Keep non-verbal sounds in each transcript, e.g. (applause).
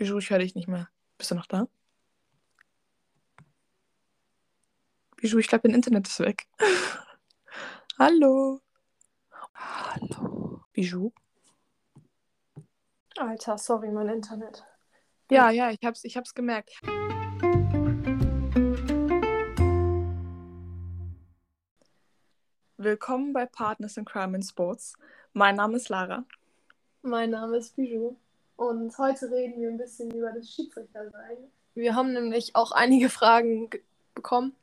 Bijou, ich höre dich nicht mehr. Bist du noch da? Bijou, ich glaube, dein Internet ist weg. (laughs) Hallo. Hallo. Bijou? Alter, sorry, mein Internet. Ja, ja, ich hab's, ich hab's gemerkt. Willkommen bei Partners in Crime in Sports. Mein Name ist Lara. Mein Name ist Bijou. Und heute reden wir ein bisschen über das Schiedsrichtersein. Wir haben nämlich auch einige Fragen bekommen.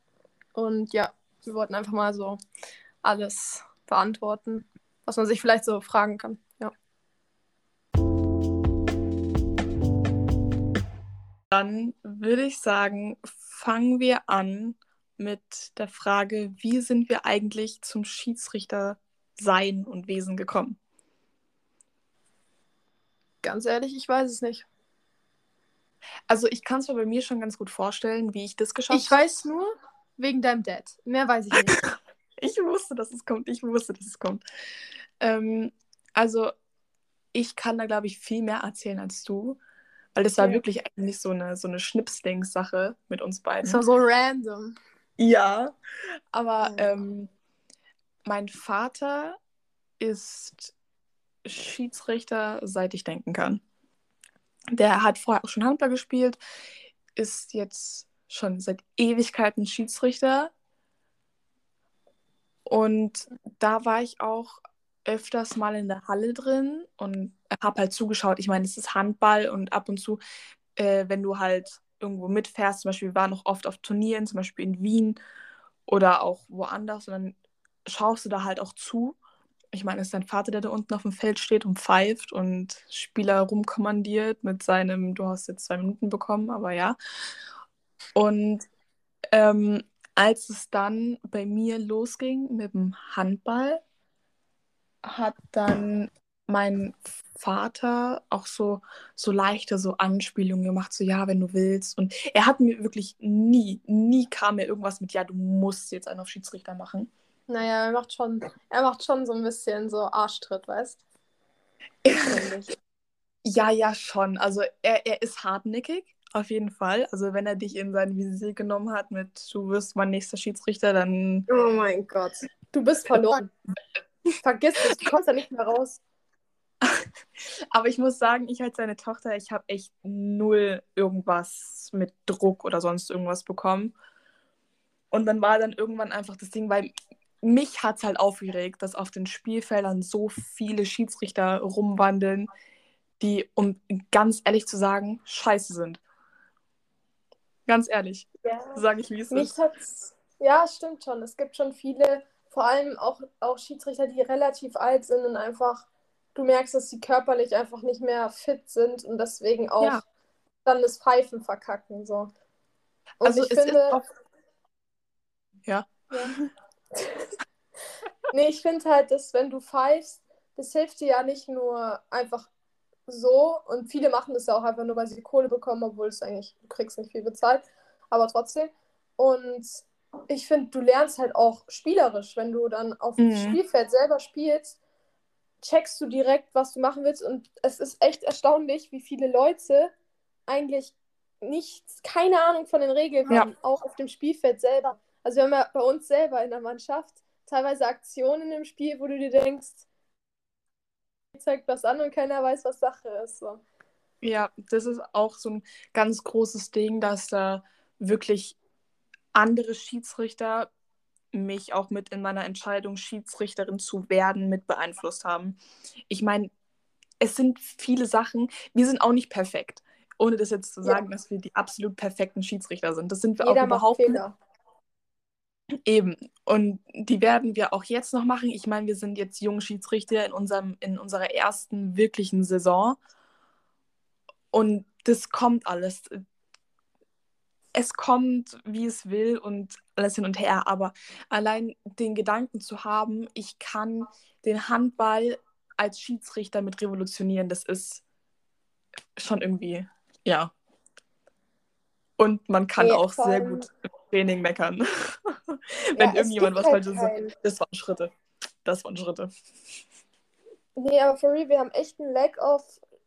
Und ja, wir wollten einfach mal so alles beantworten, was man sich vielleicht so fragen kann. Ja. Dann würde ich sagen, fangen wir an mit der Frage, wie sind wir eigentlich zum Schiedsrichter sein und Wesen gekommen? Ganz ehrlich, ich weiß es nicht. Also ich kann es mir bei mir schon ganz gut vorstellen, wie ich das geschafft habe. Ich weiß nur wegen deinem Dad. Mehr weiß ich nicht. (laughs) ich wusste, dass es kommt. Ich wusste, dass es kommt. Ähm, also ich kann da, glaube ich, viel mehr erzählen als du. Weil das war ja. wirklich eigentlich so eine, so eine Schnipsdings-Sache mit uns beiden. Das war so random. Ja, aber oh. ähm, mein Vater ist Schiedsrichter, seit ich denken kann. Der hat vorher auch schon Handball gespielt, ist jetzt schon seit Ewigkeiten Schiedsrichter. Und da war ich auch öfters mal in der Halle drin und habe halt zugeschaut. Ich meine, es ist Handball und ab und zu, äh, wenn du halt irgendwo mitfährst, zum Beispiel, wir waren noch oft auf Turnieren, zum Beispiel in Wien oder auch woanders und dann schaust du da halt auch zu. Ich meine, es ist dein Vater, der da unten auf dem Feld steht und pfeift und Spieler rumkommandiert mit seinem, du hast jetzt zwei Minuten bekommen, aber ja. Und ähm, als es dann bei mir losging mit dem Handball, hat dann mein Vater auch so, so leichte so Anspielungen gemacht, so ja, wenn du willst. Und er hat mir wirklich nie, nie kam mir irgendwas mit, ja, du musst jetzt einen auf Schiedsrichter machen. Naja, er macht schon, er macht schon so ein bisschen so Arschtritt, weißt Ja, ja, schon. Also er, er ist hartnäckig, auf jeden Fall. Also wenn er dich in sein Visier genommen hat mit du wirst mein nächster Schiedsrichter, dann. Oh mein Gott. Du bist verloren. Vergiss es, du kommst da nicht mehr raus. (laughs) Aber ich muss sagen, ich als seine Tochter, ich habe echt null irgendwas mit Druck oder sonst irgendwas bekommen. Und dann war dann irgendwann einfach das Ding, weil mich hat es halt aufgeregt, dass auf den Spielfeldern so viele Schiedsrichter rumwandeln, die, um ganz ehrlich zu sagen, scheiße sind. Ganz ehrlich. Ja. Sage ich, wie es mich ist. Hat's, ja, stimmt schon. Es gibt schon viele, vor allem auch, auch Schiedsrichter, die relativ alt sind und einfach du merkst, dass sie körperlich einfach nicht mehr fit sind und deswegen auch ja. dann das Pfeifen verkacken. So. Und also ich finde. Auch... Ja. ja. (laughs) nee, ich finde halt, dass wenn du pfeifst, das hilft dir ja nicht nur einfach so und viele machen das ja auch einfach nur, weil sie Kohle bekommen, obwohl es eigentlich, du kriegst nicht viel bezahlt, aber trotzdem. Und ich finde, du lernst halt auch spielerisch, wenn du dann auf mhm. dem Spielfeld selber spielst, checkst du direkt, was du machen willst. Und es ist echt erstaunlich, wie viele Leute eigentlich nichts, keine Ahnung von den Regeln ja. haben, auch auf dem Spielfeld selber. Also wir haben ja bei uns selber in der Mannschaft teilweise Aktionen im Spiel, wo du dir denkst, zeigt was an und keiner weiß, was Sache ist. So. Ja, das ist auch so ein ganz großes Ding, dass da wirklich andere Schiedsrichter mich auch mit in meiner Entscheidung, Schiedsrichterin zu werden, mit beeinflusst haben. Ich meine, es sind viele Sachen, wir sind auch nicht perfekt. Ohne das jetzt zu sagen, ja. dass wir die absolut perfekten Schiedsrichter sind. Das sind wir Jeder auch überhaupt nicht. Eben. Und die werden wir auch jetzt noch machen. Ich meine, wir sind jetzt junge Schiedsrichter in, unserem, in unserer ersten wirklichen Saison. Und das kommt alles es kommt, wie es will und alles hin und her. Aber allein den Gedanken zu haben, ich kann den Handball als Schiedsrichter mit revolutionieren, das ist schon irgendwie, ja. Und man kann ja, auch sehr gut im Training meckern. (laughs) Wenn ja, irgendjemand was halt Falsches sagt. Das waren Schritte. Das waren Schritte. Nee, aber for real, wir haben echt einen Lack of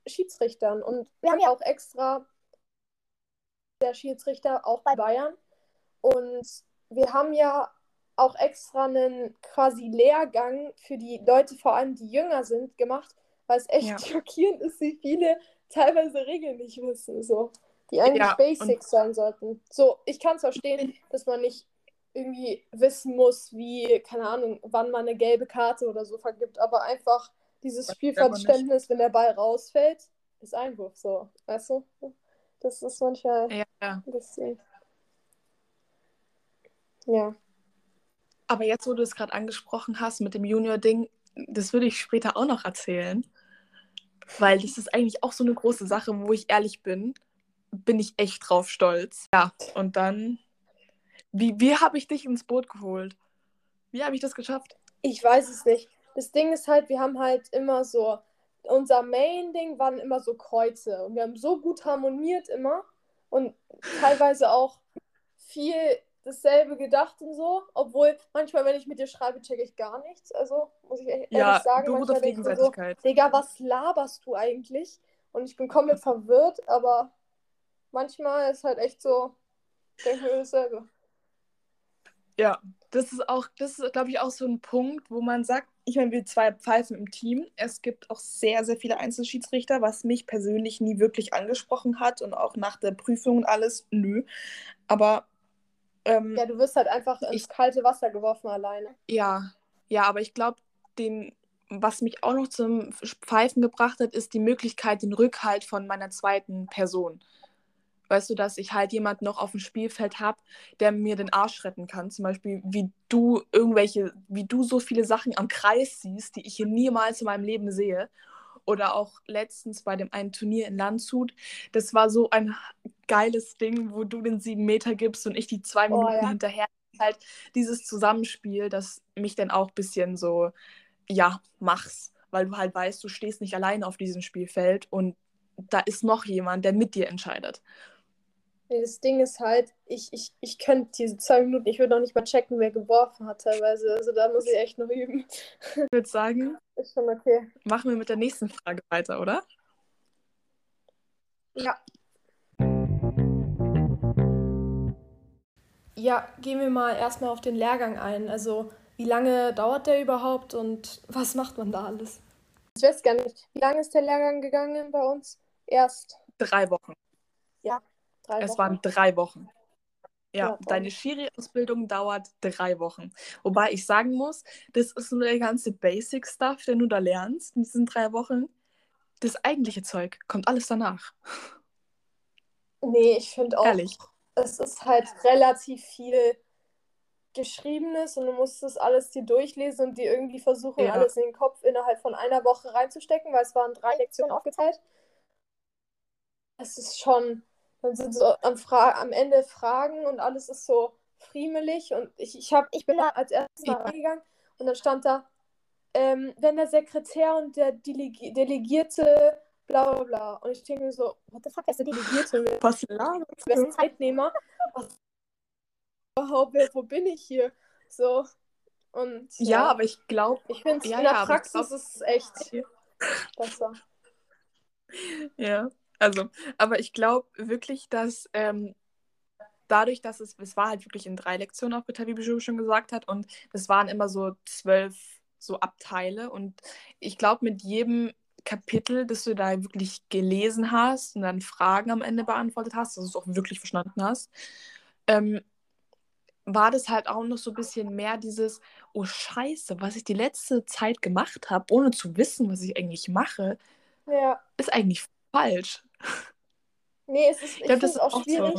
Schiedsrichtern. Und wir haben ja auch extra der Schiedsrichter auch bei Bayern. Und wir haben ja auch extra einen quasi Lehrgang für die Leute, vor allem die jünger sind, gemacht, weil es echt ja. (laughs) schockierend ist, wie viele teilweise Regeln nicht wissen, so, die eigentlich ja, Basics sein sollten. So, ich kann es verstehen, dass man nicht irgendwie wissen muss, wie, keine Ahnung, wann man eine gelbe Karte oder so vergibt, aber einfach dieses Spielverständnis, wenn der Ball rausfällt, ist Einwurf, so, weißt du? Das ist manchmal ja, ja. ein bisschen. Ja. Aber jetzt, wo du es gerade angesprochen hast mit dem Junior-Ding, das würde ich später auch noch erzählen. Weil das ist eigentlich auch so eine große Sache, wo ich ehrlich bin, bin ich echt drauf stolz. Ja, und dann, wie, wie habe ich dich ins Boot geholt? Wie habe ich das geschafft? Ich weiß es nicht. Das Ding ist halt, wir haben halt immer so, unser Main-Ding waren immer so Kreuze. Und wir haben so gut harmoniert immer. Und teilweise auch viel dasselbe gedacht und so. Obwohl manchmal, wenn ich mit dir schreibe, checke ich gar nichts. Also muss ich ehrlich ja, sagen, beruht auf Gegenseitigkeit. So, Digga, was laberst du eigentlich? Und ich bin komplett verwirrt, aber manchmal ist halt echt so, ich denke mir dasselbe. Ja, das ist auch, das ist, glaube ich, auch so ein Punkt, wo man sagt, ich meine, wir zwei pfeifen im Team. Es gibt auch sehr, sehr viele Einzelschiedsrichter, was mich persönlich nie wirklich angesprochen hat und auch nach der Prüfung und alles, nö. Aber ähm, ja, du wirst halt einfach ins ich, kalte Wasser geworfen alleine. Ja, ja, aber ich glaube, den, was mich auch noch zum Pfeifen gebracht hat, ist die Möglichkeit, den Rückhalt von meiner zweiten Person. Weißt du, dass ich halt jemanden noch auf dem Spielfeld habe, der mir den Arsch retten kann. Zum Beispiel, wie du irgendwelche, wie du so viele Sachen am Kreis siehst, die ich hier niemals in meinem Leben sehe. Oder auch letztens bei dem einen Turnier in Landshut. Das war so ein geiles Ding, wo du den sieben Meter gibst und ich die zwei oh, Minuten ja. hinterher. Halt dieses Zusammenspiel, das mich dann auch ein bisschen so, ja, mach's. Weil du halt weißt, du stehst nicht allein auf diesem Spielfeld und da ist noch jemand, der mit dir entscheidet. Das Ding ist halt, ich, ich, ich könnte diese zwei Minuten, ich würde noch nicht mal checken, wer geworfen hat teilweise. Also da muss ich echt noch üben. Ich würde sagen, (laughs) ist schon okay. Machen wir mit der nächsten Frage weiter, oder? Ja. Ja, gehen wir mal erstmal auf den Lehrgang ein. Also, wie lange dauert der überhaupt und was macht man da alles? Ich weiß gar nicht. Wie lange ist der Lehrgang gegangen bei uns? Erst. Drei Wochen. Ja, drei es Wochen. waren drei Wochen. Ja, ja deine Schiri-Ausbildung dauert drei Wochen. Wobei ich sagen muss, das ist nur der ganze Basic-Stuff, den du da lernst in diesen drei Wochen. Das eigentliche Zeug kommt alles danach. Nee, ich finde auch, Ehrlich. es ist halt relativ viel Geschriebenes und du musst das alles dir durchlesen und dir irgendwie versuchen, ja. alles in den Kopf innerhalb von einer Woche reinzustecken, weil es waren drei Lektionen aufgeteilt. Es ist schon dann sind so am, Fra am Ende Fragen und alles ist so friemelig. Und ich, ich, hab, ich bin da als erstes mal reingegangen und dann stand da, ähm, wenn der Sekretär und der Delegi Delegierte bla bla bla. Und ich denke mir so, what the fuck ist der Delegierte? (laughs) Was laberst? Wer Zeitnehmer? Was (laughs) überhaupt, wo bin ich hier? So. Und, ja, ja aber ich glaube. Ich finde ja, in der ja, Praxis glaub, ist es echt (laughs) besser. Ja. Also, aber ich glaube wirklich, dass ähm, dadurch, dass es, es war halt wirklich in drei Lektionen aufgeteilt, wie Bijou schon gesagt hat, und es waren immer so zwölf so Abteile. Und ich glaube, mit jedem Kapitel, das du da wirklich gelesen hast und dann Fragen am Ende beantwortet hast, dass du es auch wirklich verstanden hast, ähm, war das halt auch noch so ein bisschen mehr dieses, oh Scheiße, was ich die letzte Zeit gemacht habe, ohne zu wissen, was ich eigentlich mache, ja. ist eigentlich falsch. Nee, es ist, ich, ich finde es auch, auch schwierig,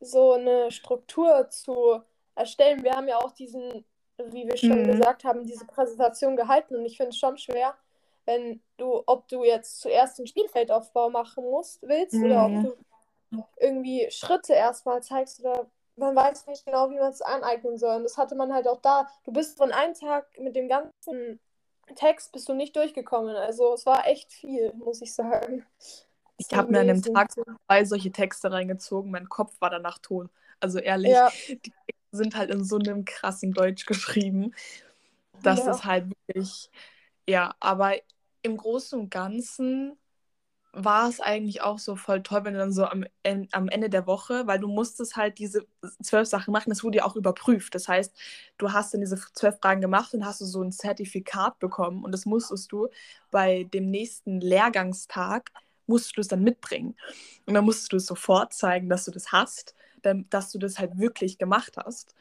so. so. eine Struktur zu erstellen. Wir haben ja auch diesen, wie wir schon mhm. gesagt haben, diese Präsentation gehalten und ich finde es schon schwer, wenn du, ob du jetzt zuerst einen Spielfeldaufbau machen musst, willst mhm. oder ob du irgendwie Schritte erstmal zeigst oder man weiß nicht genau, wie man es aneignen soll. Und das hatte man halt auch da. Du bist von einem Tag mit dem ganzen Text bist du nicht durchgekommen. Also es war echt viel, muss ich sagen. Ich habe mir an dem Tag zwei solche Texte reingezogen. Mein Kopf war danach tot. Also ehrlich, ja. die Texte sind halt in so einem krassen Deutsch geschrieben. Das ja. ist halt wirklich, ja, aber im Großen und Ganzen war es eigentlich auch so voll toll, wenn du dann so am, am Ende der Woche, weil du musstest halt diese zwölf Sachen machen, das wurde ja auch überprüft. Das heißt, du hast dann diese zwölf Fragen gemacht und hast du so ein Zertifikat bekommen und das musstest du bei dem nächsten Lehrgangstag, musstest du es dann mitbringen. Und dann musstest du es sofort zeigen, dass du das hast, dass du das halt wirklich gemacht hast.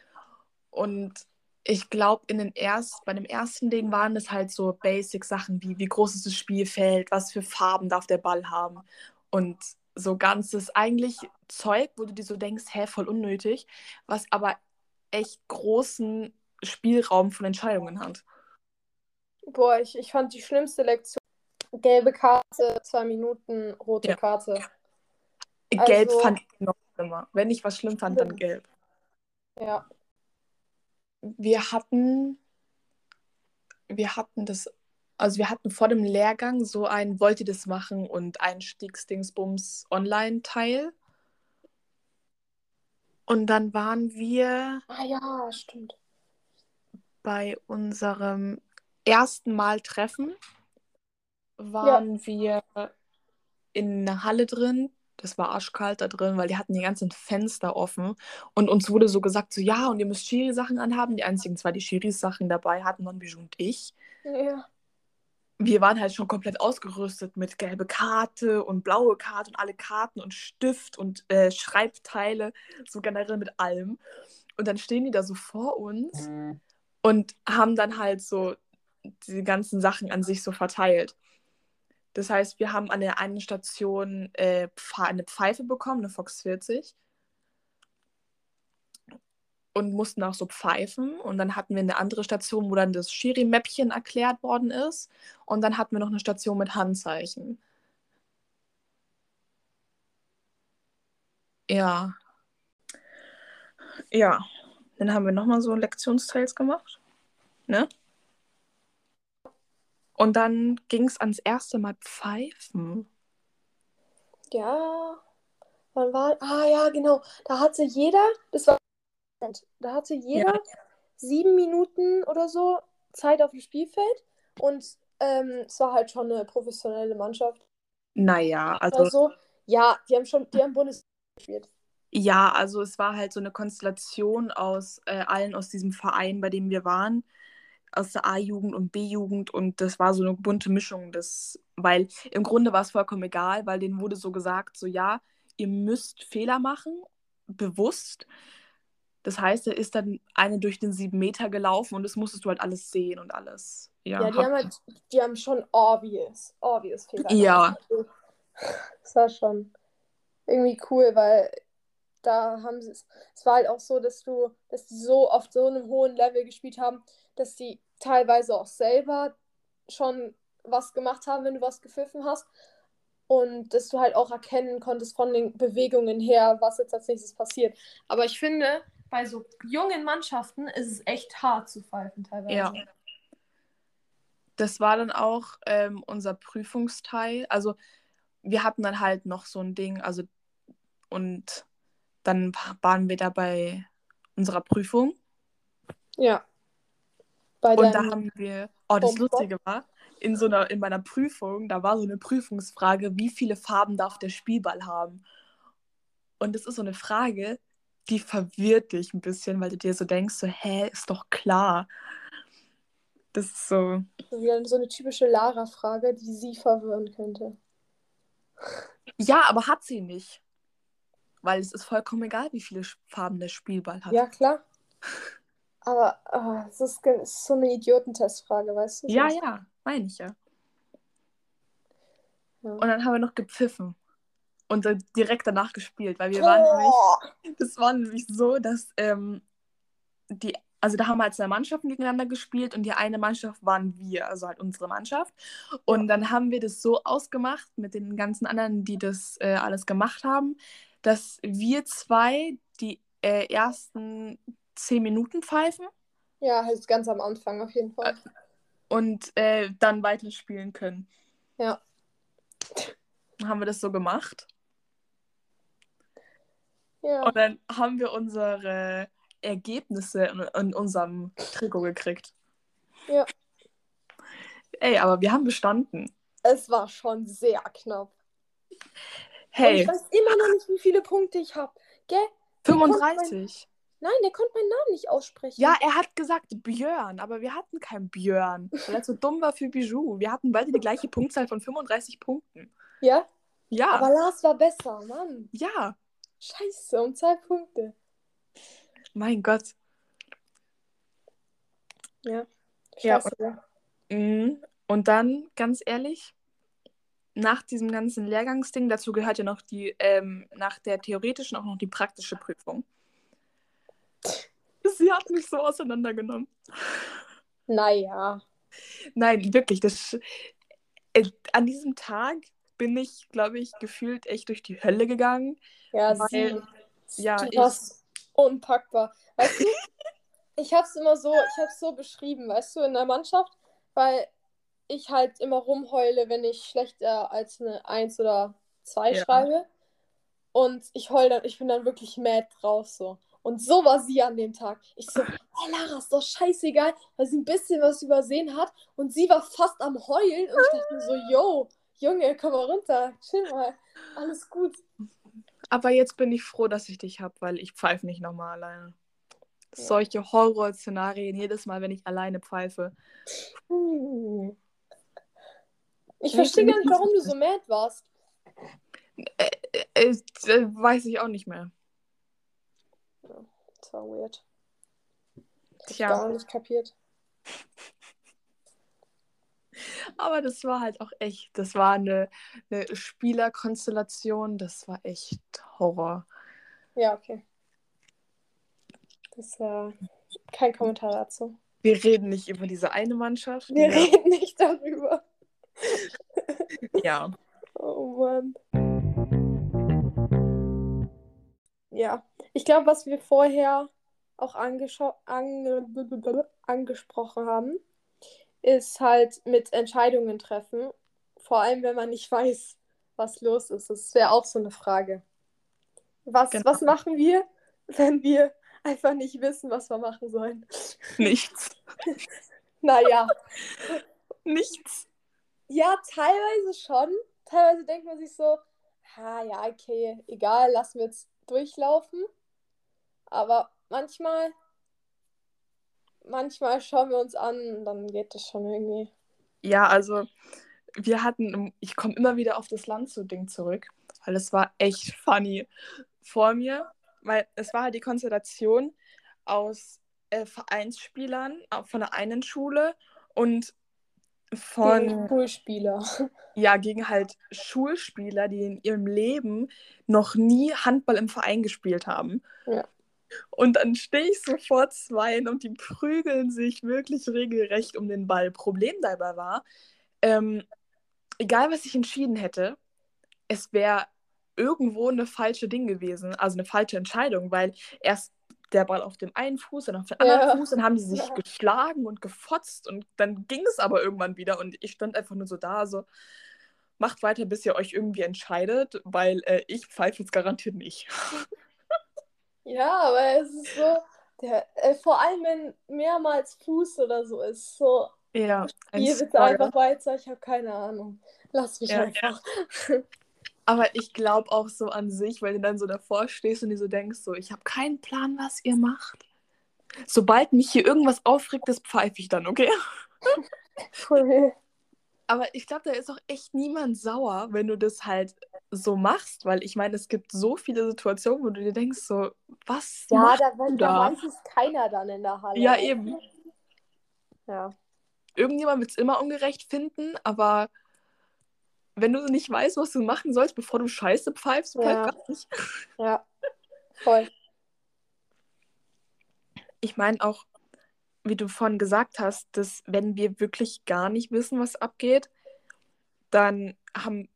Und ich glaube, in den erst, bei dem ersten Ding waren das halt so Basic-Sachen wie, wie groß ist das Spielfeld, was für Farben darf der Ball haben. Und so ganzes eigentlich Zeug, wo du dir so denkst, hä, voll unnötig, was aber echt großen Spielraum von Entscheidungen hat. Boah, ich, ich fand die schlimmste Lektion gelbe Karte, zwei Minuten, rote ja. Karte. Gelb also, fand ich noch schlimmer. Wenn ich was schlimm fand, dann gelb. Ja, wir hatten, wir hatten das, also wir hatten vor dem Lehrgang so ein Wollt ihr das machen und Einstiegsdingsbums Online-Teil. Und dann waren wir. Ah ja, stimmt. Bei unserem ersten Mal Treffen waren ja. wir in einer Halle drin, das war arschkalt da drin, weil die hatten die ganzen Fenster offen. Und uns wurde so gesagt, so ja, und ihr müsst Schiri-Sachen anhaben. Die einzigen zwei, die Schiris-Sachen dabei hatten, waren Bijou und ich. Ja. Wir waren halt schon komplett ausgerüstet mit gelbe Karte und blaue Karte und alle Karten und Stift und äh, Schreibteile, so generell mit allem. Und dann stehen die da so vor uns mhm. und haben dann halt so die ganzen Sachen an sich so verteilt. Das heißt, wir haben an der einen Station äh, eine Pfeife bekommen, eine Fox 40. Und mussten auch so pfeifen. Und dann hatten wir eine andere Station, wo dann das Schiri-Mäppchen erklärt worden ist. Und dann hatten wir noch eine Station mit Handzeichen. Ja. Ja. Dann haben wir nochmal so Lektionsteils gemacht. Ne? Und dann ging es ans erste Mal pfeifen. Ja. Wann war. Ah ja, genau. Da hatte jeder. Das war. Da hatte jeder ja. sieben Minuten oder so Zeit auf dem Spielfeld. Und ähm, es war halt schon eine professionelle Mannschaft. Naja, also. also ja, die haben schon, die haben Bundesliga gespielt. Ja, also es war halt so eine Konstellation aus äh, allen aus diesem Verein, bei dem wir waren aus der A-Jugend und B-Jugend und das war so eine bunte Mischung, das, weil im Grunde war es vollkommen egal, weil denen wurde so gesagt, so ja, ihr müsst Fehler machen, bewusst. Das heißt, er ist dann eine durch den sieben Meter gelaufen und das musstest du halt alles sehen und alles. Ja, ja die, haben halt, die haben schon obvious, obvious Fehler. Ja. Das war schon irgendwie cool, weil da haben sie es. Es war halt auch so, dass du, dass die so auf so einem hohen Level gespielt haben, dass die teilweise auch selber schon was gemacht haben, wenn du was gepfiffen hast. Und dass du halt auch erkennen konntest von den Bewegungen her, was jetzt als nächstes passiert. Aber ich finde, bei so jungen Mannschaften ist es echt hart zu pfeifen teilweise. Ja. Das war dann auch ähm, unser Prüfungsteil. Also wir hatten dann halt noch so ein Ding, also und dann waren wir da bei unserer Prüfung. Ja. Bei und da haben wir, oh, das Lustige war, in so einer, in meiner Prüfung, da war so eine Prüfungsfrage, wie viele Farben darf der Spielball haben? Und das ist so eine Frage, die verwirrt dich ein bisschen, weil du dir so denkst, so, hä, ist doch klar. Das ist so. So eine typische Lara-Frage, die sie verwirren könnte. Ja, aber hat sie nicht. Weil es ist vollkommen egal, wie viele Farben der Spielball hat. Ja, klar. (laughs) Aber oh, es, ist, so eine Idiotentestfrage, weißt du? Ja, ja, meine ich ja. ja. Und dann haben wir noch gepfiffen. Und dann direkt danach gespielt, weil wir oh. waren nämlich, das war nämlich so, dass ähm, die, also da haben wir halt zwei Mannschaften gegeneinander gespielt und die eine Mannschaft waren wir, also halt unsere Mannschaft. Und dann haben wir das so ausgemacht mit den ganzen anderen, die das äh, alles gemacht haben, dass wir zwei die äh, ersten zehn Minuten pfeifen. Ja, halt ganz am Anfang auf jeden Fall. Und äh, dann weiterspielen können. Ja. Dann haben wir das so gemacht. Ja. Und dann haben wir unsere Ergebnisse in, in unserem Trikot gekriegt. Ja. Ey, aber wir haben bestanden. Es war schon sehr knapp. Hey. Und ich weiß immer noch nicht, wie viele Punkte ich habe. Gell? 35. Nein, der konnte meinen Namen nicht aussprechen. Ja, er hat gesagt Björn, aber wir hatten keinen Björn, weil er zu dumm war für Bijou. Wir hatten beide die gleiche Punktzahl von 35 Punkten. Ja? Ja. Aber Lars war besser, Mann. Ja. Scheiße, um zwei Punkte. Mein Gott. Ja. Ja, Scheiße, ja. Mhm. Und dann, ganz ehrlich, nach diesem ganzen Lehrgangsding, dazu gehört ja noch die, ähm, nach der theoretischen auch noch die praktische Prüfung. Sie hat mich so auseinandergenommen. Naja. Nein, wirklich, das, äh, an diesem Tag bin ich, glaube ich, gefühlt echt durch die Hölle gegangen. Ja, Weil- sie. ja, du ich- unpackbar. Weißt du, ich hab's immer so, ich hab's so beschrieben, weißt du, in der Mannschaft, weil ich halt immer rumheule, wenn ich schlechter als eine 1 oder 2 Ja. schreibe. Und ich heul dann, ich bin dann wirklich mad drauf so. Und so war sie an dem Tag. Ich so, hey Lara, ist doch scheißegal, weil sie ein bisschen was übersehen hat. Und sie war fast am Heulen. Und ich dachte so, yo, Junge, komm mal runter, chill mal, alles gut. Aber jetzt bin ich froh, dass ich dich habe, weil ich pfeife nicht nochmal alleine. Ja. Solche Horrorszenarien jedes Mal, wenn ich alleine pfeife. Hm. Ich verstehe gar ich nicht, nicht warum du so mad warst. Äh, äh, äh, weiß ich auch nicht mehr. Das war weird. Hab ich Tja. gar nicht kapiert. (laughs) Aber das war halt auch echt, das war eine, eine Spielerkonstellation, das war echt Horror. Ja, okay. Das war kein Kommentar dazu. Wir reden nicht über diese eine Mannschaft. Wir Ja. reden nicht darüber. (laughs) ja. Oh Mann. Ja, ich glaube, was wir vorher auch ange angesprochen haben, ist halt mit Entscheidungen treffen. Vor allem, wenn man nicht (laughs) weiß, was los ist. Das wäre auch so eine Frage. Was, Genau. was machen wir, wenn wir einfach nicht wissen, was wir machen sollen? (laughs) Nichts. Naja, Nichts. ja, teilweise schon. Teilweise denkt man sich so, ha, ja, okay, egal, lassen wir jetzt durchlaufen. Aber manchmal, manchmal schauen wir uns an und dann geht das schon irgendwie. Ja, also wir hatten, ich komme immer wieder auf das Landshut-Ding zurück, weil es war echt (laughs) funny vor mir, weil es war halt die Konstellation aus äh, Vereinsspielern äh, von der einen Schule und von, Gegen Schulspieler. ja, gegen halt Schulspieler, die in ihrem Leben noch nie Handball im Verein gespielt haben. Ja. Und dann stehe ich so vor zweien und die prügeln sich wirklich regelrecht um den Ball. Problem dabei war, ähm, egal was ich entschieden hätte, es wäre irgendwo eine falsche Ding gewesen, also eine falsche Entscheidung, weil erst der Ball auf dem einen Fuß, dann auf dem anderen Ja. Fuß, dann haben die sich Ja. geschlagen und gefotzt und dann ging es aber irgendwann wieder und ich stand einfach nur so da, so macht weiter, bis ihr euch irgendwie entscheidet, weil äh, ich pfeife jetzt garantiert nicht. (laughs) Ja, aber es ist so, der, äh, vor allem wenn mehrmals Fuß oder so ist, so, Ja, ein hier bitte einfach weiter, ich habe keine Ahnung. Lass mich Ja. einfach. (laughs) Aber ich glaube auch so an sich, weil du dann so davor stehst und dir so denkst, so, ich habe keinen Plan, was ihr macht. Sobald mich hier irgendwas aufregt, das pfeife ich dann, okay? (laughs) Cool. Aber ich glaube, da ist auch echt niemand sauer, wenn du das halt so machst, weil ich meine, es gibt so viele Situationen, wo du dir denkst, so, was Ja, macht da, du da da? weiß es keiner dann in der Halle. Ja, eben. Ja. Irgendjemand wird es immer ungerecht finden, aber wenn du nicht weißt, was du machen sollst, bevor du Scheiße pfeifst, pfeif Ja. gar nicht. Ja. Voll. Ich meine auch, wie du vorhin gesagt hast, dass wenn wir wirklich gar nicht wissen, was abgeht, dann haben,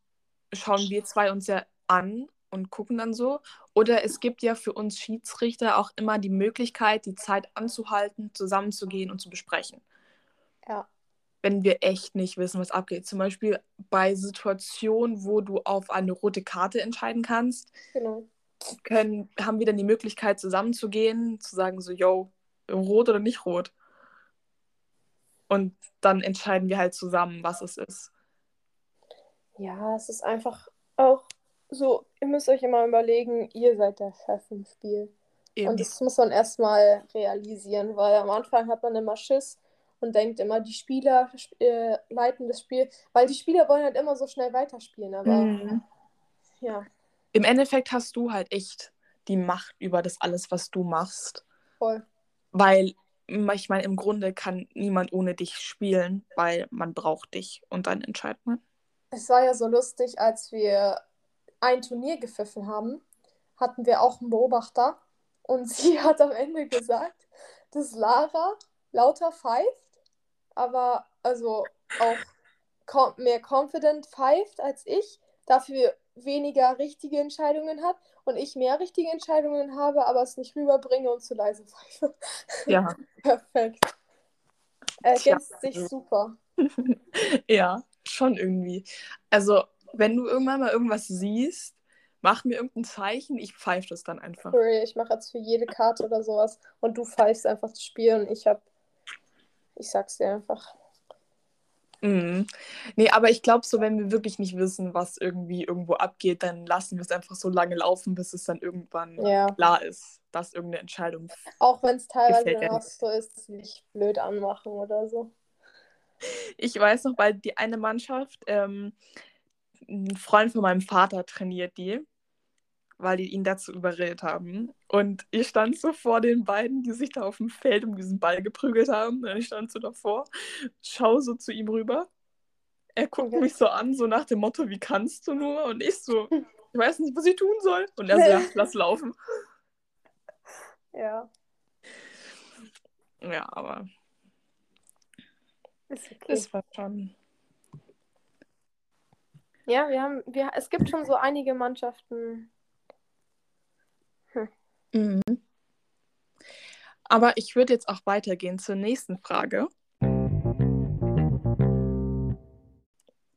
schauen wir zwei uns ja an und gucken dann so. Oder es gibt ja für uns Schiedsrichter auch immer die Möglichkeit, die Zeit anzuhalten, zusammenzugehen und zu besprechen. Ja. Wenn wir echt nicht wissen, was abgeht. Zum Beispiel bei Situationen, wo du auf eine rote Karte entscheiden kannst, Genau. können, haben wir dann die Möglichkeit, zusammenzugehen, zu sagen so, yo, rot oder nicht rot. Und dann entscheiden wir halt zusammen, was es ist. Ja, es ist einfach auch so, ihr müsst euch immer überlegen, ihr seid der Chef im Spiel. Eben. Und das muss man erstmal realisieren, weil am Anfang hat man immer Schiss und denkt immer, die Spieler äh, leiten das Spiel, weil die Spieler wollen halt immer so schnell weiterspielen, aber mhm. ja. Im Endeffekt hast du halt echt die Macht über das alles, was du machst. Voll. Weil ich meine, im Grunde kann niemand ohne dich spielen, weil man braucht dich und dann entscheidet man. Es war ja so lustig, als wir ein Turnier gepfiffen haben, hatten wir auch einen Beobachter und (laughs) sie hat am Ende gesagt, dass Lara lauter pfeift, aber also auch mehr confident pfeift als ich, dafür weniger richtige Entscheidungen hat und ich mehr richtige Entscheidungen habe, aber es nicht rüberbringe und zu leise pfeife. Ja. (laughs) Perfekt. Ergänzt sich super. (laughs) ja, schon irgendwie. Also, wenn du irgendwann mal irgendwas siehst, mach mir irgendein Zeichen, ich pfeife das dann einfach. Sorry, ich mache jetzt für jede Karte oder sowas und du pfeifst einfach das Spiel und ich hab. Ich sag's dir einfach. Mhm. Nee, aber ich glaube, so, wenn wir wirklich nicht wissen, was irgendwie irgendwo abgeht, dann lassen wir es einfach so lange laufen, bis es dann irgendwann ja. klar ist, dass irgendeine Entscheidung. Auch wenn es teilweise dann auch so ist, dass wir dich blöd anmachen oder so. Ich weiß noch, weil die eine Mannschaft, ähm, ein Freund von meinem Vater trainiert die weil die ihn dazu überredet haben. Und ich stand so vor den beiden, die sich da auf dem Feld um diesen Ball geprügelt haben. Und ich stand so davor, schaue so zu ihm rüber. Er guckt mich so an, so nach dem Motto, wie kannst du nur? Und ich so, (laughs) ich weiß nicht, was ich tun soll. Und er so, ja, lass laufen. Ja. Ja, aber. Ist okay. Es war schon. Ja, wir haben, wir, es gibt schon so einige Mannschaften, Mhm. Aber ich würde jetzt auch weitergehen zur nächsten Frage.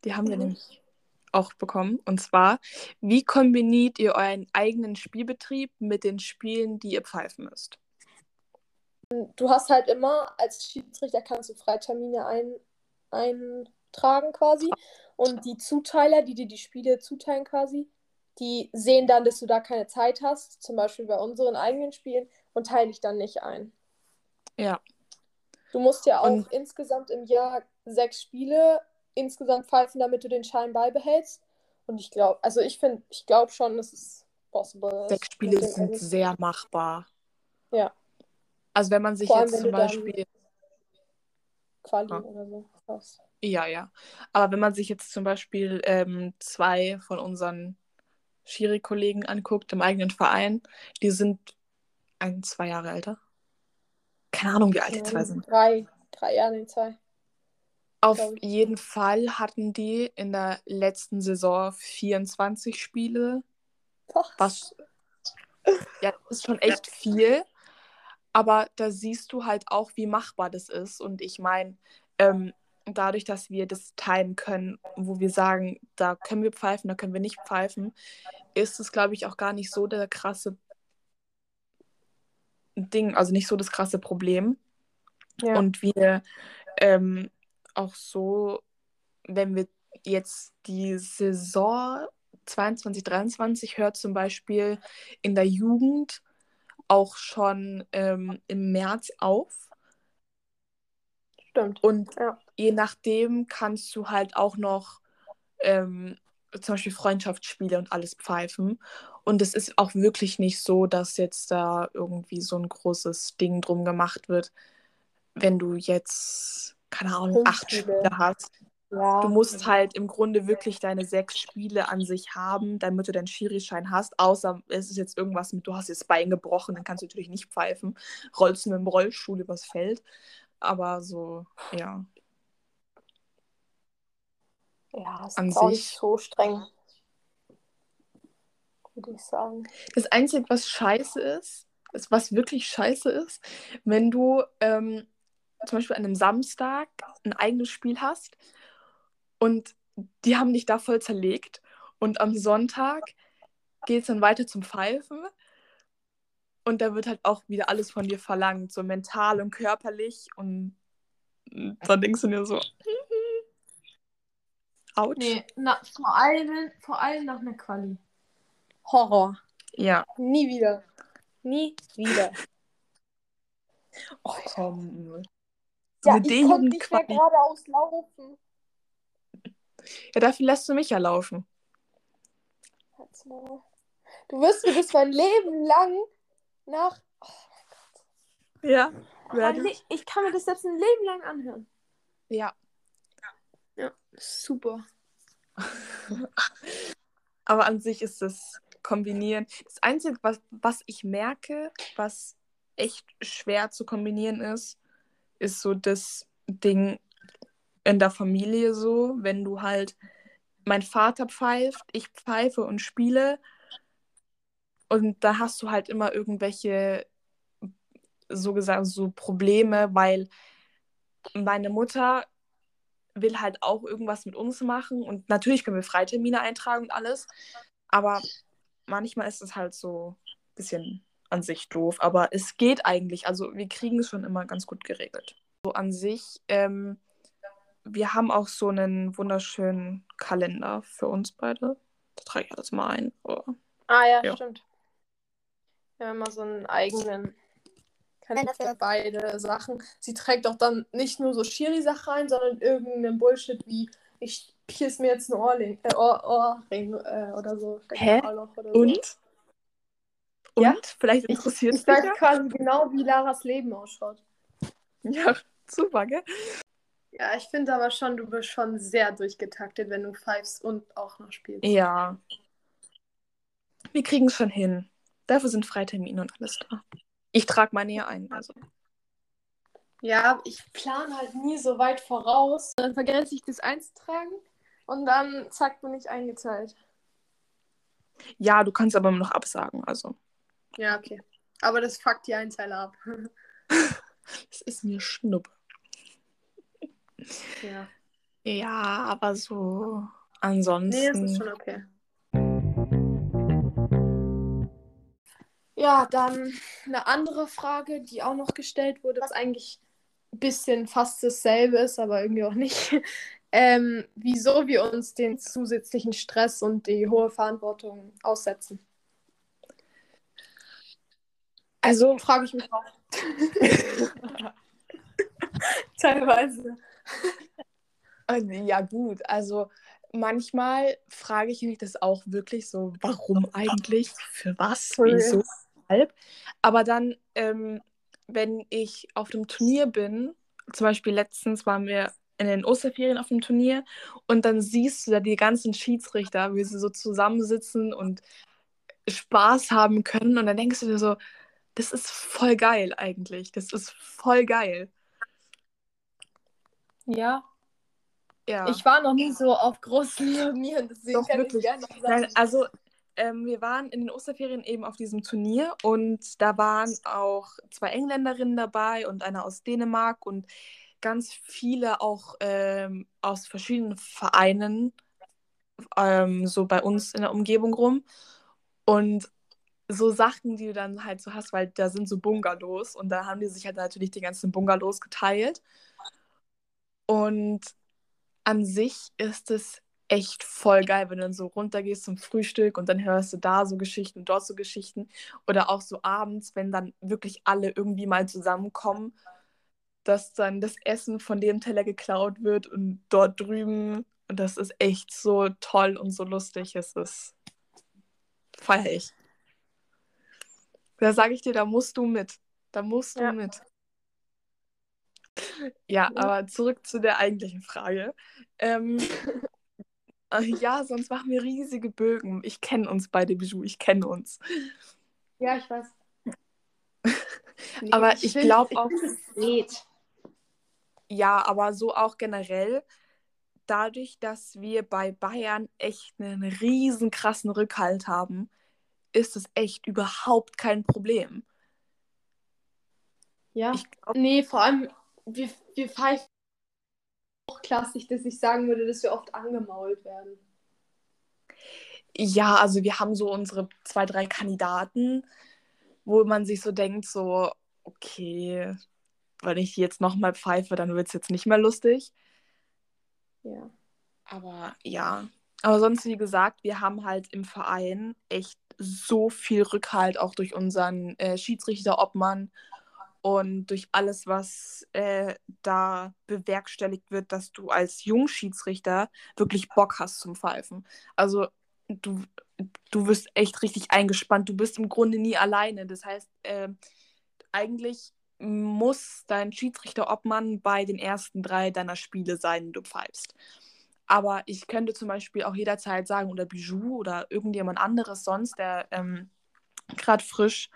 Die haben wir mhm. nämlich auch bekommen. Und zwar, wie kombiniert ihr euren eigenen Spielbetrieb mit den Spielen, die ihr pfeifen müsst? Du hast halt immer, als Schiedsrichter kannst du Freitermine ein, eintragen quasi. Und die Zuteiler, die dir die Spiele zuteilen quasi, die sehen dann, dass du da keine Zeit hast, zum Beispiel bei unseren eigenen Spielen, und teilen dich dann nicht ein. Ja. Du musst ja auch und... insgesamt im Jahr sechs Spiele insgesamt pfeifen, damit du den Schein beibehältst. Und ich glaube, also ich finde, ich glaube schon, dass es possible Sechs Spiele sind sehr machbar. Ja. Also wenn man sich allem, jetzt zum Beispiel. Quali ja. oder so. Was. Ja, ja. Aber wenn man sich jetzt zum Beispiel ähm, zwei von unseren Schiri-Kollegen anguckt im eigenen Verein, die sind ein, zwei Jahre älter. Keine Ahnung, wie alt die zwei sind. Drei, drei Jahre, nee, zwei. Auf jeden Fall hatten die in der letzten Saison 24 Spiele. Doch. Was (laughs) ja, das ist schon echt viel. Aber da siehst du halt auch, wie machbar das ist. Und ich meine, ähm, dadurch, dass wir das teilen können, wo wir sagen, da können wir pfeifen, da können wir nicht pfeifen, ist es, glaube ich, auch gar nicht so der krasse Ding, also nicht so das krasse Problem. Ja. Und wir ähm, auch so, wenn wir jetzt die Saison 22, 23 hört zum Beispiel in der Jugend auch schon ähm, im März auf. Stimmt. Und ja. je nachdem kannst du halt auch noch ähm, zum Beispiel Freundschaftsspiele und alles pfeifen. Und es ist auch wirklich nicht so, dass jetzt da irgendwie so ein großes Ding drum gemacht wird, wenn du jetzt, keine Ahnung, acht Spiele hast. Ja. Du musst halt im Grunde wirklich deine sechs Spiele an sich haben, damit du deinen Schirischein hast. Außer es ist jetzt irgendwas mit, du hast jetzt Bein gebrochen, dann kannst du natürlich nicht pfeifen. Rollst du mit dem Rollstuhl übers Feld. Aber so, ja. Ja, es ist auch nicht so streng. Würde ich sagen. Das Einzige, was scheiße ist, ist, was wirklich scheiße ist, wenn du ähm, zum Beispiel an einem Samstag ein eigenes Spiel hast und die haben dich da voll zerlegt und am Sonntag geht es dann weiter zum Pfeifen und da wird halt auch wieder alles von dir verlangt, so mental und körperlich und dann denkst du dir so, Autsch. Nee, na, vor, allem, vor allem nach einer Quali. Horror. Ja. Nie wieder. Nie wieder. Oh, komm. Ja, Eine ich konnte nicht mehr geradeaus laufen. Ja, dafür lässt du mich ja laufen. Du wirst mir das mein Leben lang nach. Oh, Ja. mein Werde Le ich kann mir das selbst ein Leben lang anhören. Ja. Ja, super. (laughs) Aber an sich ist das Kombinieren. Das Einzige, was, was ich merke, was echt schwer zu kombinieren ist, ist so das Ding in der Familie so, wenn du halt, mein Vater pfeift, ich pfeife und spiele und da hast du halt immer irgendwelche, so gesagt, so Probleme, weil meine Mutter will halt auch irgendwas mit uns machen und natürlich können wir Freitermine eintragen und alles, aber manchmal ist es halt so ein bisschen an sich doof, aber es geht eigentlich, also wir kriegen es schon immer ganz gut geregelt. So an sich, ähm, wir haben auch so einen wunderschönen Kalender für uns beide. Da trage ich alles mal ein. Oh. Ah ja, Ja. stimmt. Haben immer so einen eigenen Kalender für beide Sachen. Sie trägt auch dann nicht nur so Schiri-Sachen rein, sondern irgendeinen Bullshit wie ich pierce mir jetzt einen Ohrring, äh, Ohr, Ohrring äh, oder so. Hä? Oder so. Und? Und? Ja? Vielleicht Ich, interessiert ich es dich weiß ja? quasi genau, wie Laras Leben ausschaut. Ja, super, gell? Ja, ich finde aber schon, du bist schon sehr durchgetaktet, wenn du pfeifst und auch noch spielst. Ja. Wir kriegen es schon hin. Dafür sind Freitermine und alles da. Ich trage meine ja ein, also. Ja, ich plane halt nie so weit voraus. Dann vergesse ich das einzutragen und dann zack, bin ich eingezahlt. Ja, du kannst aber immer noch absagen, also. Ja, okay. Aber das fuckt die Einzeiler ab. (laughs) Es ist mir schnuppe. ja. Ja, aber so Nee, ansonsten. das ist schon okay. Ja, dann eine andere Frage, die auch noch gestellt wurde, was eigentlich ein bisschen fast dasselbe ist, aber irgendwie auch nicht. (laughs) Ähm, wieso wir uns den zusätzlichen Stress und die hohe Verantwortung aussetzen. also, Frage ich mich auch. (laughs) Teilweise. ja, gut. Also, manchmal frage ich mich das auch wirklich so: warum eigentlich? Für was? Wieso? Weshalb? Aber dann, ähm, wenn ich auf dem Turnier bin, zum Beispiel letztens waren wir in den Osterferien auf dem Turnier und dann siehst du da die ganzen Schiedsrichter, wie sie so zusammensitzen und Spaß haben können und dann denkst du dir so, das ist voll geil eigentlich. Das ist voll geil. Ja, Ja. ich war noch nie so auf großen Turnieren, deswegen Doch, kann wirklich. ich gerne noch sagen. Nein, also ähm, wir waren in den Osterferien eben auf diesem Turnier und da waren auch zwei Engländerinnen dabei und eine aus Dänemark und ganz viele auch ähm, aus verschiedenen Vereinen, ähm, so bei uns in der Umgebung rum. Und so Sachen, die du dann halt so hast, weil da sind so Bungalows und da haben die sich halt natürlich die ganzen Bungalows geteilt. Und an sich ist es echt voll geil, wenn du dann so runtergehst zum Frühstück und dann hörst du da so Geschichten und dort so Geschichten. Oder auch so abends, wenn dann wirklich alle irgendwie mal zusammenkommen, dass dann das Essen von dem Teller geklaut wird und dort drüben. Und das ist echt so toll und so lustig. Es ist feier ich. Da sage ich dir, da musst du mit. Da musst du Ja. mit. Ja, aber zurück zu der eigentlichen Frage. Ähm, äh, (laughs) ja, sonst machen wir riesige Bögen. Ich kenne uns beide, Bijou, ich kenne uns. Ja, ich weiß. (laughs) Aber ich ich auch- find, es geht. Ja, aber so auch generell, dadurch, dass wir bei Bayern echt einen riesen krassen Rückhalt haben, ist es echt überhaupt kein Problem. Ja. Ich glaub, Nee, vor allem, wir, wir pfeifen hochklassig, dass ich sagen würde, dass wir oft angemault werden. ja, also wir haben so unsere zwei, drei Kandidaten, wo man sich so denkt, so, okay, wenn ich die jetzt nochmal pfeife, dann wird es jetzt nicht mehr lustig. Ja. Aber ja. Aber sonst, wie gesagt, wir haben halt im Verein echt so viel Rückhalt, auch durch unseren äh, Schiedsrichter Obmann und durch alles, was äh, da bewerkstelligt wird, dass du als Jungschiedsrichter wirklich Bock hast zum Pfeifen. Also du, du wirst echt richtig eingespannt. Du bist im Grunde nie alleine. Das heißt, äh, eigentlich muss dein Schiedsrichter Obmann bei den ersten drei deiner Spiele sein, du pfeifst. Aber ich könnte zum Beispiel auch jederzeit sagen, oder Bijou oder irgendjemand anderes sonst, der ähm, gerade frisch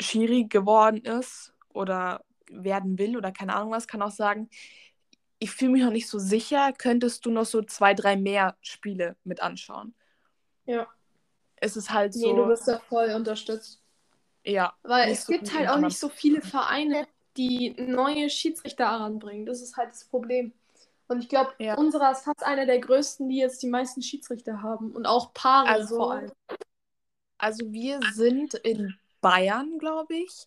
Schiri geworden ist oder werden will oder keine Ahnung was, kann auch sagen, ich fühle mich noch nicht so sicher, könntest du noch so zwei, drei mehr Spiele mit anschauen. Ja. Es ist halt so. Nee, du wirst da voll unterstützt. Ja. Weil es so gibt halt auch nicht so viele Vereine, die neue Schiedsrichter heranbringen. Das ist halt das Problem. Und ich glaube, Ja. unserer ist fast einer der größten, die jetzt die meisten Schiedsrichter haben. Und auch Paare Also- vor allem. Also wir sind in Bayern, glaube ich,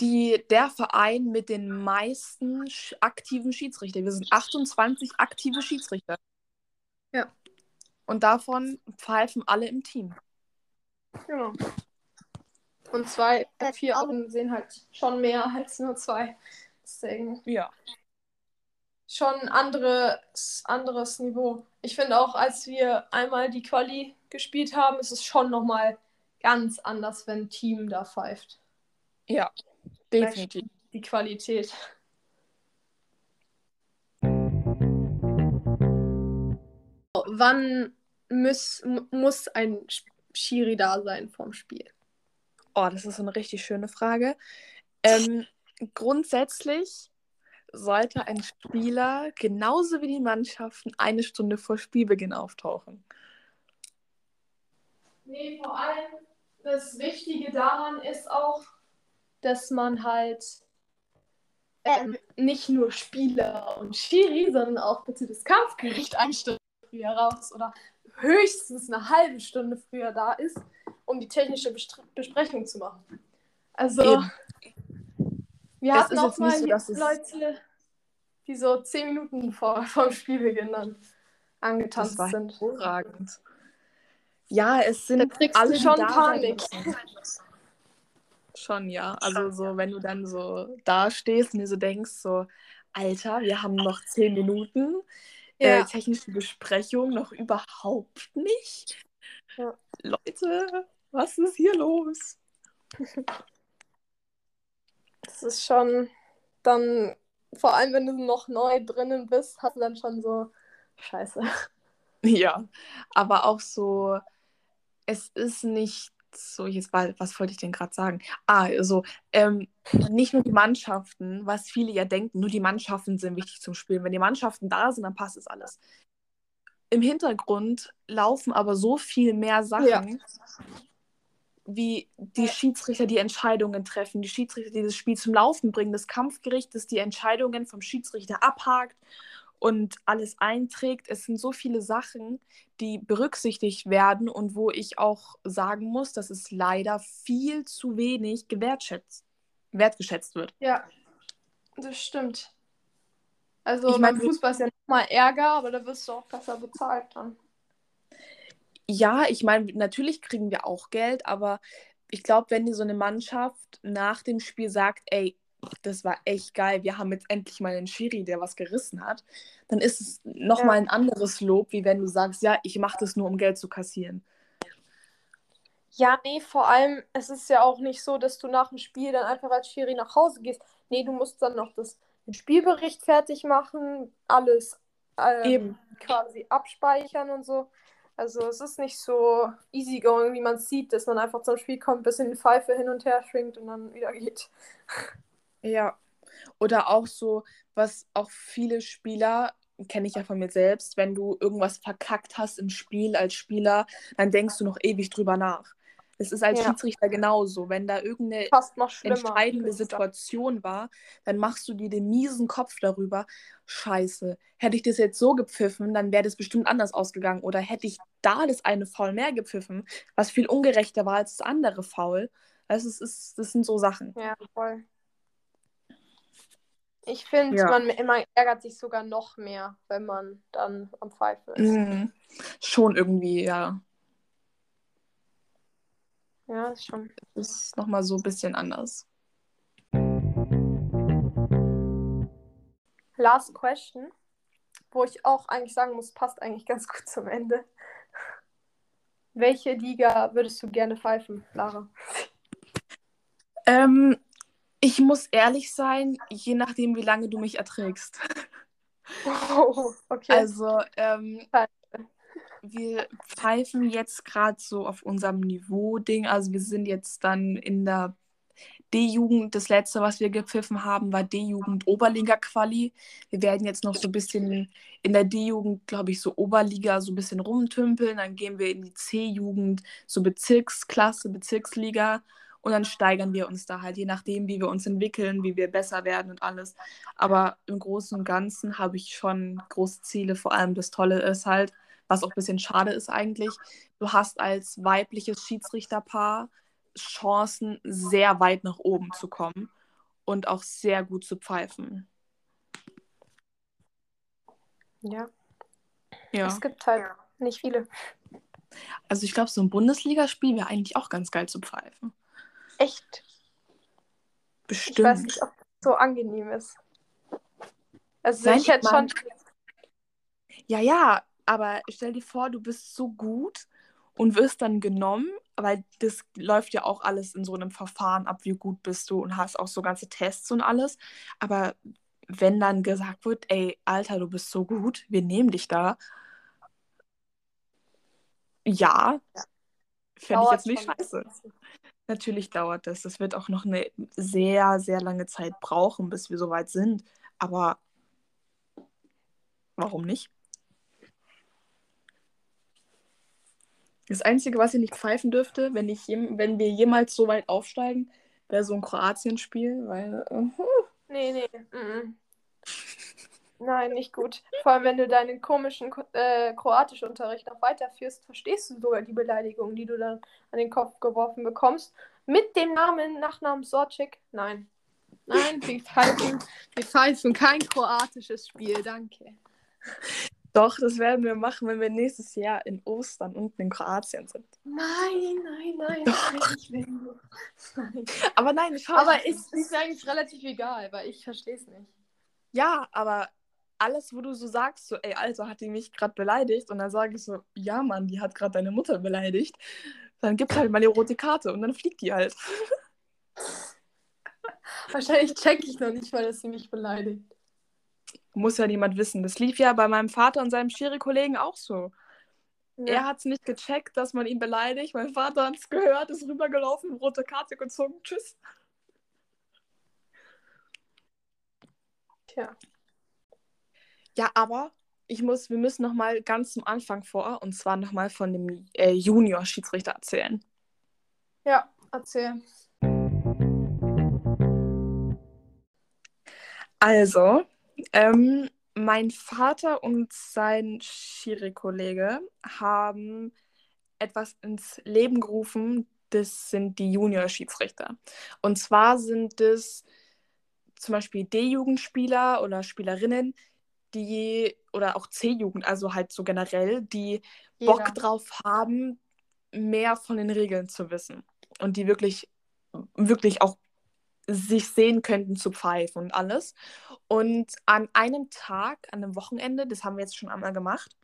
die, der Verein mit den meisten aktiven Schiedsrichtern. Wir sind 28 aktive Schiedsrichter. Ja. Und davon pfeifen alle im Team. Genau. Und zwei, vier Augen sehen halt schon mehr als nur zwei. Deswegen Ja. schon ein anderes, anderes Niveau. Ich finde auch, als wir einmal die Quali gespielt haben, ist es schon nochmal ganz anders, wenn ein Team da pfeift. Ja, definitiv. Die Qualität. Wann muss, mu- muss ein Schiri da sein vorm Spiel? Oh, das ist eine richtig schöne Frage. Ähm, grundsätzlich sollte ein Spieler genauso wie die Mannschaften eine Stunde vor Spielbeginn auftauchen. Nee, vor allem das Wichtige daran ist auch, dass man halt ähm, nicht nur Spieler und Schiri, sondern auch bitte das Kampfgericht eine Stunde früher raus oder höchstens eine halbe Stunde früher da ist, um die technische Best Besprechung zu machen. Also, Eben. wir Es hatten auch mal so, Leute, die so zehn Minuten vor, (laughs) dem Spielbeginn dann Das angetanzt sind. hervorragend. Ja, es sind alle schon Panik. müssen. Schon, ja. Also so, wenn du dann so da stehst und dir so denkst, so, Alter, wir haben noch zehn Minuten. Äh, Ja. technische Besprechung noch überhaupt nicht. Ja. Leute, was ist hier los? (laughs) Das ist schon dann, vor allem wenn du noch neu drinnen bist, hast du dann schon so Scheiße. (laughs) Ja, aber auch so, es ist nicht so, jetzt war, was wollte ich denn gerade sagen? Ah, also, ähm, nicht nur die Mannschaften, was viele ja denken, nur die Mannschaften sind wichtig zum Spielen. Wenn die Mannschaften da sind, dann passt es alles. Im Hintergrund laufen aber so viel mehr Sachen, Ja. wie die Schiedsrichter, die Entscheidungen treffen, die Schiedsrichter, die das Spiel zum Laufen bringen, das Kampfgericht, das die Entscheidungen vom Schiedsrichter abhakt und alles einträgt. Es sind so viele Sachen, die berücksichtigt werden und wo ich auch sagen muss, dass es leider viel zu wenig gewertschätzt, wertgeschätzt wird. Ja, das stimmt. Also Ich mein, beim Fußball ist ja nochmal Ärger, aber da wirst du auch besser bezahlt dann. Ja, ich meine, natürlich kriegen wir auch Geld, aber ich glaube, wenn dir so eine Mannschaft nach dem Spiel sagt, ey, das war echt geil, wir haben jetzt endlich mal einen Schiri, der was gerissen hat, dann ist es nochmal Ja. ein anderes Lob, wie wenn du sagst, ja, ich mache das nur, um Geld zu kassieren. Ja, nee, vor allem, es ist ja auch nicht so, dass du nach dem Spiel dann einfach als Schiri nach Hause gehst. Nee, du musst dann noch das, den Spielbericht fertig machen, alles ähm, Eben. quasi abspeichern und so. Also es ist nicht so easygoing, wie man sieht, dass man einfach zum Spiel kommt, bisschen die Pfeife hin und her schwingt und dann wieder geht. (laughs) Ja. Oder auch so, was auch viele Spieler, kenne ich ja von mir selbst, wenn du irgendwas verkackt hast im Spiel als Spieler, dann denkst du noch ewig drüber nach. Es ist als Ja. Schiedsrichter genauso. Wenn da irgendeine entscheidende. Situation war, dann machst du dir den miesen Kopf darüber. Scheiße, hätte ich das jetzt so gepfiffen, dann wäre das bestimmt anders ausgegangen. Oder hätte ich da das eine Foul mehr gepfiffen, was viel ungerechter war als das andere Foul. Also es ist, das sind so Sachen. Ja, voll. Ich finde, Ja. man, man ärgert sich sogar noch mehr, wenn man dann am Pfeifen ist. Mhm. Schon irgendwie, ja. Ja, ist schon. Ist nochmal so ein bisschen anders. Last question, wo ich auch eigentlich sagen muss, passt eigentlich (laughs) ganz gut zum Ende. Welche Liga würdest du gerne pfeifen, Lara? Ähm, ich muss ehrlich sein, je nachdem, wie lange du mich erträgst. Oh, okay. Also, ähm, wir pfeifen jetzt gerade so auf unserem Niveau-Ding. Also, wir sind jetzt dann in der D-Jugend. Das letzte, was wir gepfiffen haben, war D-Jugend Oberliga-Quali. Wir werden jetzt noch so ein bisschen in der D-Jugend, glaube ich, so Oberliga so ein bisschen rumtümpeln. Dann gehen wir in die C-Jugend, so Bezirksklasse, Bezirksliga. Und dann steigern wir uns da halt, je nachdem, wie wir uns entwickeln, wie wir besser werden und alles. Aber im Großen und Ganzen habe ich schon große Ziele. Vor allem das Tolle ist halt, was auch ein bisschen schade ist eigentlich, du hast als weibliches Schiedsrichterpaar Chancen, sehr weit nach oben zu kommen und auch sehr gut zu pfeifen. ja, Ja. es gibt halt nicht viele. Also ich glaube, so ein Bundesligaspiel wäre eigentlich auch ganz geil zu pfeifen. Echt. Ich weiß Bestimmt. nicht, ob das so angenehm ist. Also Nein, ich hätte schon. Ja, ja, aber stell dir vor, du bist so gut und wirst dann genommen, weil das läuft ja auch alles in so einem Verfahren ab, wie gut bist du und hast auch so ganze Tests und alles. Aber wenn dann gesagt wird, ey, Alter, du bist so gut, wir nehmen dich da. Ja, fände ich jetzt nicht scheiße. Natürlich dauert das. Das wird auch noch eine sehr, sehr lange Zeit brauchen, bis wir soweit sind. Aber warum nicht? Das Einzige, was ich nicht pfeifen dürfte, wenn, ich wenn wir jemals so weit aufsteigen, wäre so ein Kroatien-Spiel, weil äh, Nee, nee. mhm. Nein, nicht gut. Vor allem, wenn du deinen komischen Ko- äh, Kroatischunterricht noch weiterführst, verstehst du sogar die Beleidigung, die du dann an den Kopf geworfen bekommst. Mit dem Namen, Nachnamen Sorcik? Nein. Nein, wir (laughs) pfeifen, wir pfeifen kein kroatisches Spiel, danke. doch, das werden wir machen, wenn wir nächstes Jahr in Ostern unten in Kroatien sind. Nein, nein, nein, Doch. nein, ich will nicht. Nein. Aber nein, schau. Aber ist, ist eigentlich relativ egal, weil ich verstehe es nicht. Ja, aber alles, wo du so sagst, so, ey, Alter, hat die mich gerade beleidigt? Und dann sage ich so, ja, Mann, die hat gerade deine Mutter beleidigt. Dann gibt's halt mal die rote Karte und dann fliegt die halt. (laughs) Wahrscheinlich check ich noch nicht, weil das sie mich beleidigt. Muss ja niemand wissen. Das lief ja bei meinem Vater und seinem Schiri-Kollegen auch so. Ja. Er hat es nicht gecheckt, dass man ihn beleidigt. Mein Vater hat es gehört, ist rübergelaufen, rote Karte gezogen. Tschüss. Tja. Ja, aber ich muss, wir müssen noch mal ganz zum Anfang vor und zwar noch mal von dem äh, Junior-Schiedsrichter erzählen. Ja, erzähl. Also, ähm, mein Vater und sein Schiri-Kollege haben etwas ins Leben gerufen. Das sind die Junior-Schiedsrichter. Und zwar sind es zum Beispiel D-Jugendspieler oder Spielerinnen, die, oder auch C-Jugend, also halt so generell, die Bock Jeder. drauf haben, mehr von den Regeln zu wissen. Und die wirklich, wirklich auch sich sehen könnten zu pfeifen und alles. Und an einem Tag, an einem Wochenende, das haben wir jetzt schon einmal gemacht,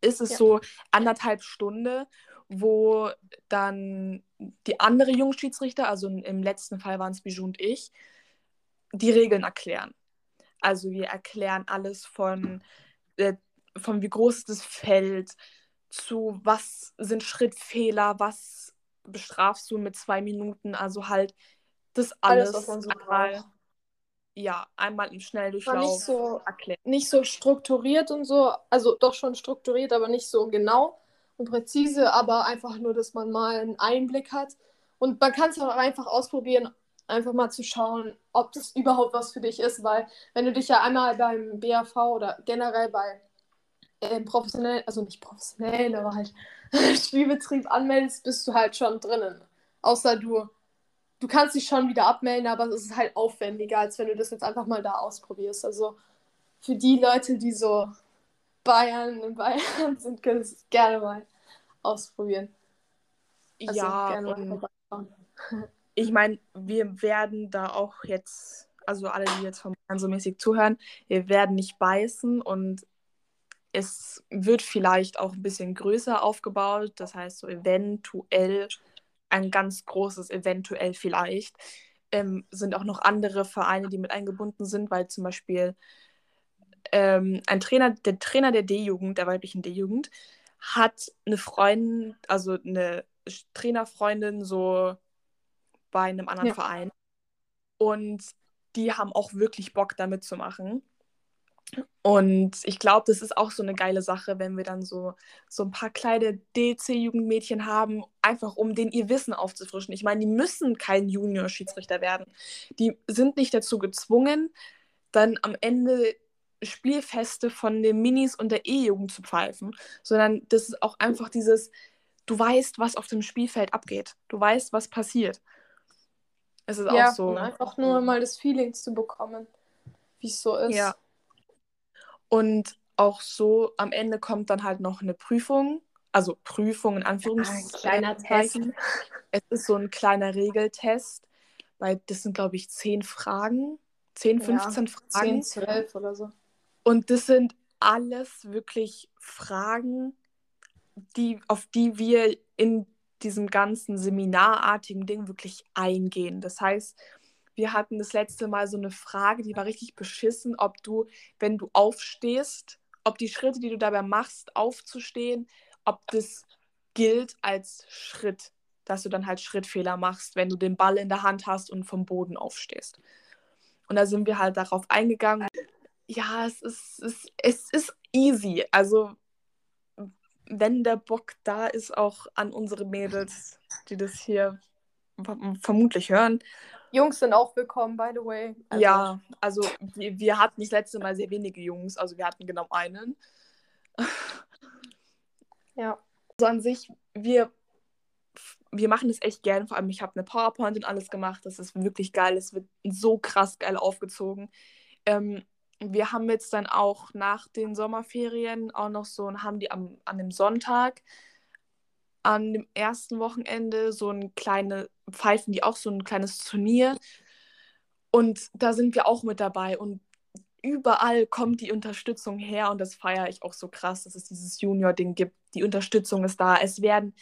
ist es Ja. so anderthalb Stunde, wo dann die andere Jungschiedsrichter, also im letzten Fall waren es Bijou und ich, die Regeln erklären. Also wir erklären alles von, äh, von wie groß ist das Feld, zu was sind Schrittfehler, was bestrafst du mit zwei Minuten, also halt das alles, Alles, was man so einmal, braucht. ja, einmal im War nicht Schnelldurchlauf so, erklären. nicht so strukturiert und so, also doch schon strukturiert, aber nicht so genau und präzise, aber einfach nur, dass man mal einen Einblick hat. Und man kann es auch einfach ausprobieren, einfach mal zu schauen, ob das überhaupt was für dich ist, weil wenn du dich ja einmal beim BAV oder generell bei ähm, professionell, also nicht professionell, aber halt (laughs) Spielbetrieb anmeldest, bist du halt schon drinnen. Außer du, du kannst dich schon wieder abmelden, aber es ist halt aufwendiger, als wenn du das jetzt einfach mal da ausprobierst. Also für die Leute, die so Bayern in Bayern (laughs) sind, können es gerne mal ausprobieren. Also ja, und (laughs) ich meine, wir werden da auch jetzt, also alle, die jetzt Bayern so mäßig zuhören, wir werden nicht beißen und es wird vielleicht auch ein bisschen größer aufgebaut. Das heißt, so eventuell ein ganz großes, eventuell vielleicht. Ähm, sind auch noch andere Vereine, die mit eingebunden sind, weil zum Beispiel ähm, ein Trainer, der Trainer der D-Jugend, der weiblichen D-Jugend, hat eine Freundin, also eine Trainerfreundin so bei einem anderen ja. Verein. Und die haben auch wirklich Bock, da mitzumachen. Und ich glaube, das ist auch so eine geile Sache, wenn wir dann so, so ein paar kleine DC-Jugendmädchen haben, einfach um den ihr Wissen aufzufrischen. Ich meine, die müssen kein Junior-Schiedsrichter werden. Die sind nicht dazu gezwungen, dann am Ende Spielfeste von den Minis und der E-Jugend zu pfeifen, sondern das ist auch einfach dieses, du weißt, was auf dem Spielfeld abgeht. Du weißt, was passiert. Es ist ja, auch so. Einfach nur mal das Feeling zu bekommen, wie es so ist. Ja. Und auch so am Ende kommt dann halt noch eine Prüfung. Also Prüfung in Anführungszeichen. Ein kleiner Test. Es ist so ein kleiner Regeltest. Weil das sind, glaube ich, zehn Fragen. 10, 15 ja, Fragen. 10, 12 oder so. Und das sind alles wirklich Fragen, die, auf die wir in diesem ganzen seminarartigen Ding wirklich eingehen. Das heißt, wir hatten das letzte Mal so eine Frage, die war richtig beschissen, ob du, wenn du aufstehst, ob die Schritte, die du dabei machst, aufzustehen, ob das gilt als Schritt, dass du dann halt Schrittfehler machst, wenn du den Ball in der Hand hast und vom Boden aufstehst. Und da sind wir halt darauf eingegangen. Ja, es ist, es, es ist easy. Also, wenn der Bock da ist, auch an unsere Mädels, die das hier vermutlich hören. Jungs sind auch willkommen, by the way. Also. Ja, also wir, wir hatten das letzte Mal sehr wenige Jungs, also wir hatten genau einen. (laughs) Ja. Also an sich, wir wir machen das echt gern. Vor allem, ich habe eine PowerPoint und alles gemacht. Das ist wirklich geil. Es wird so krass geil aufgezogen. Ähm, wir haben jetzt dann auch nach den Sommerferien auch noch so und haben die am, an dem Sonntag, an dem ersten Wochenende, so ein kleine, pfeifen die auch so ein kleines Turnier. Und da sind wir auch mit dabei. Und überall kommt die Unterstützung her und das feiere ich auch so krass, dass es dieses Junior-Ding gibt. Die Unterstützung ist da. Es werden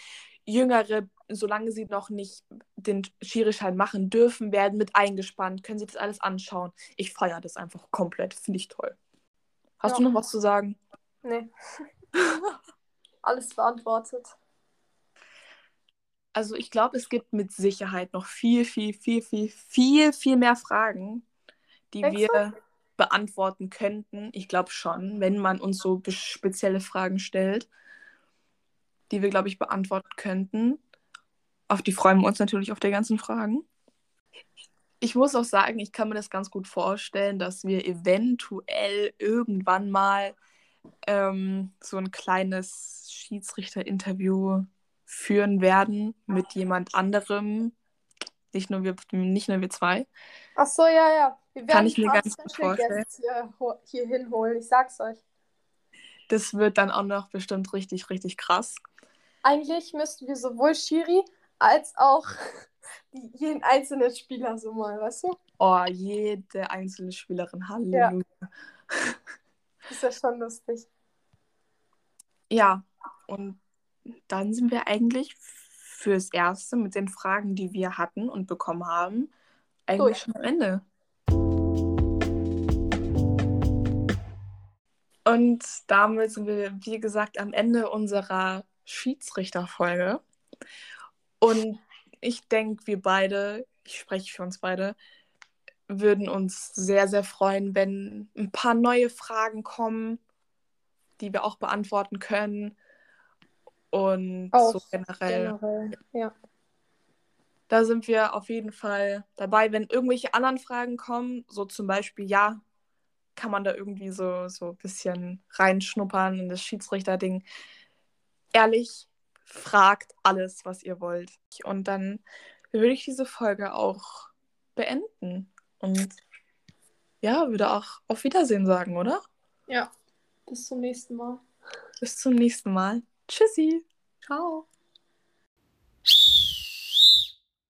Jüngere, solange sie noch nicht den Schirischein machen dürfen, werden mit eingespannt, können sie das alles anschauen. Ich feiere das einfach komplett, finde ich toll. Hast ja. du noch was zu sagen? Nee. (laughs) alles beantwortet. Also ich glaube, es gibt mit Sicherheit noch viel, viel, viel, viel, viel, viel mehr Fragen, die Exakt. wir beantworten könnten. Ich glaube schon, wenn man uns so spezielle Fragen stellt die wir, glaube ich, beantworten könnten. Auf die freuen wir uns natürlich auf die ganzen Fragen. Ich muss auch sagen, ich kann mir das ganz gut vorstellen, dass wir eventuell irgendwann mal ähm, so ein kleines Schiedsrichter-Interview führen werden mit jemand anderem. Nicht nur wir, nicht nur wir zwei. Ach so, ja, ja. Wir werden Kann ich mir ganz gut vorstellen. Hier, hier hinholen, ich sag's euch. Das wird dann auch noch bestimmt richtig, richtig krass eigentlich müssten wir sowohl Shiri als auch (laughs) jeden einzelnen Spieler so mal, weißt du? Oh, jede einzelne Spielerin, Halleluja. Ja. ist ja schon lustig. Ja, und dann sind wir eigentlich fürs Erste mit den Fragen, die wir hatten und bekommen haben, eigentlich schon am Ende. Und damit sind wir, wie gesagt, am Ende unserer Schiedsrichterfolge. Und ich denke, wir beide, ich spreche für uns beide, würden uns sehr, sehr freuen, wenn ein paar neue Fragen kommen, die wir auch beantworten können. Und auch so generell. generell ja. Da sind wir auf jeden Fall dabei. Wenn irgendwelche anderen Fragen kommen, so zum Beispiel, ja, kann man da irgendwie so, so ein bisschen reinschnuppern in das Schiedsrichterding, ehrlich, fragt alles, was ihr wollt. Und dann würde ich diese Folge auch beenden. Und ja, würde auch auf Wiedersehen sagen, oder? Ja. Bis zum nächsten Mal. Bis zum nächsten Mal. Tschüssi. Ciao.